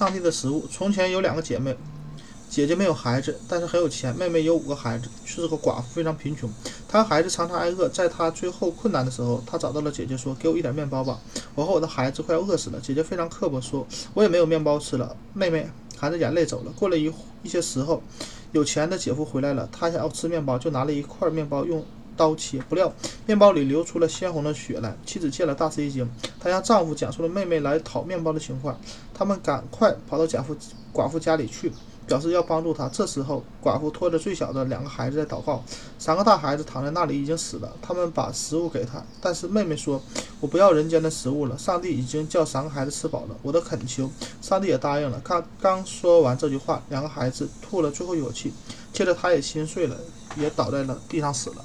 上帝的食物。从前有两个姐妹，姐姐没有孩子，但是很有钱。妹妹有五个孩子，却是个寡妇，非常贫穷。她孩子常常挨饿。在她最后困难的时候，她找到了姐姐，说：“给我一点面包吧，我和我的孩子快要饿死了。”姐姐非常刻薄，说：“我也没有面包吃了。”妹妹含着眼泪走了。过了一一些时候，有钱的姐夫回来了，他想要吃面包，就拿了一块面包用。刀切，不料面包里流出了鲜红的血来。妻子见了大吃一惊，她向丈夫讲述了妹妹来讨面包的情况。他们赶快跑到贾夫寡妇家里去，表示要帮助她。这时候，寡妇拖着最小的两个孩子在祷告，三个大孩子躺在那里已经死了。他们把食物给她，但是妹妹说：“我不要人间的食物了，上帝已经叫三个孩子吃饱了。”我的恳求，上帝也答应了。刚，刚说完这句话，两个孩子吐了最后一口气，接着他也心碎了，也倒在了地上死了。